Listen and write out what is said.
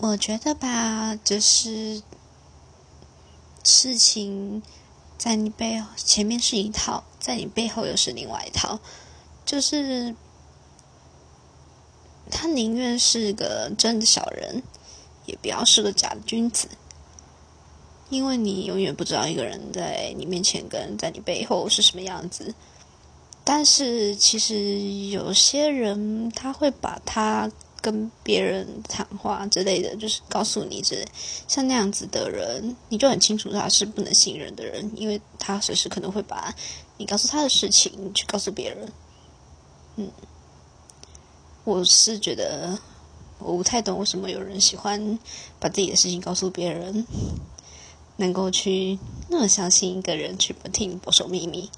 我觉得吧，就是事情在你背后前面是一套，在你背后又是另外一套，就是他宁愿是个真的小人，也不要是个假的君子，因为你永远不知道一个人在你面前跟在你背后是什么样子。但是其实有些人他会把他。跟别人谈话之类的，就是告诉你，之类像那样子的人，你就很清楚他是不能信任的人，因为他随时可能会把你告诉他的事情去告诉别人。嗯，我是觉得我不太懂为什么有人喜欢把自己的事情告诉别人，能够去那么相信一个人去替你保守秘密。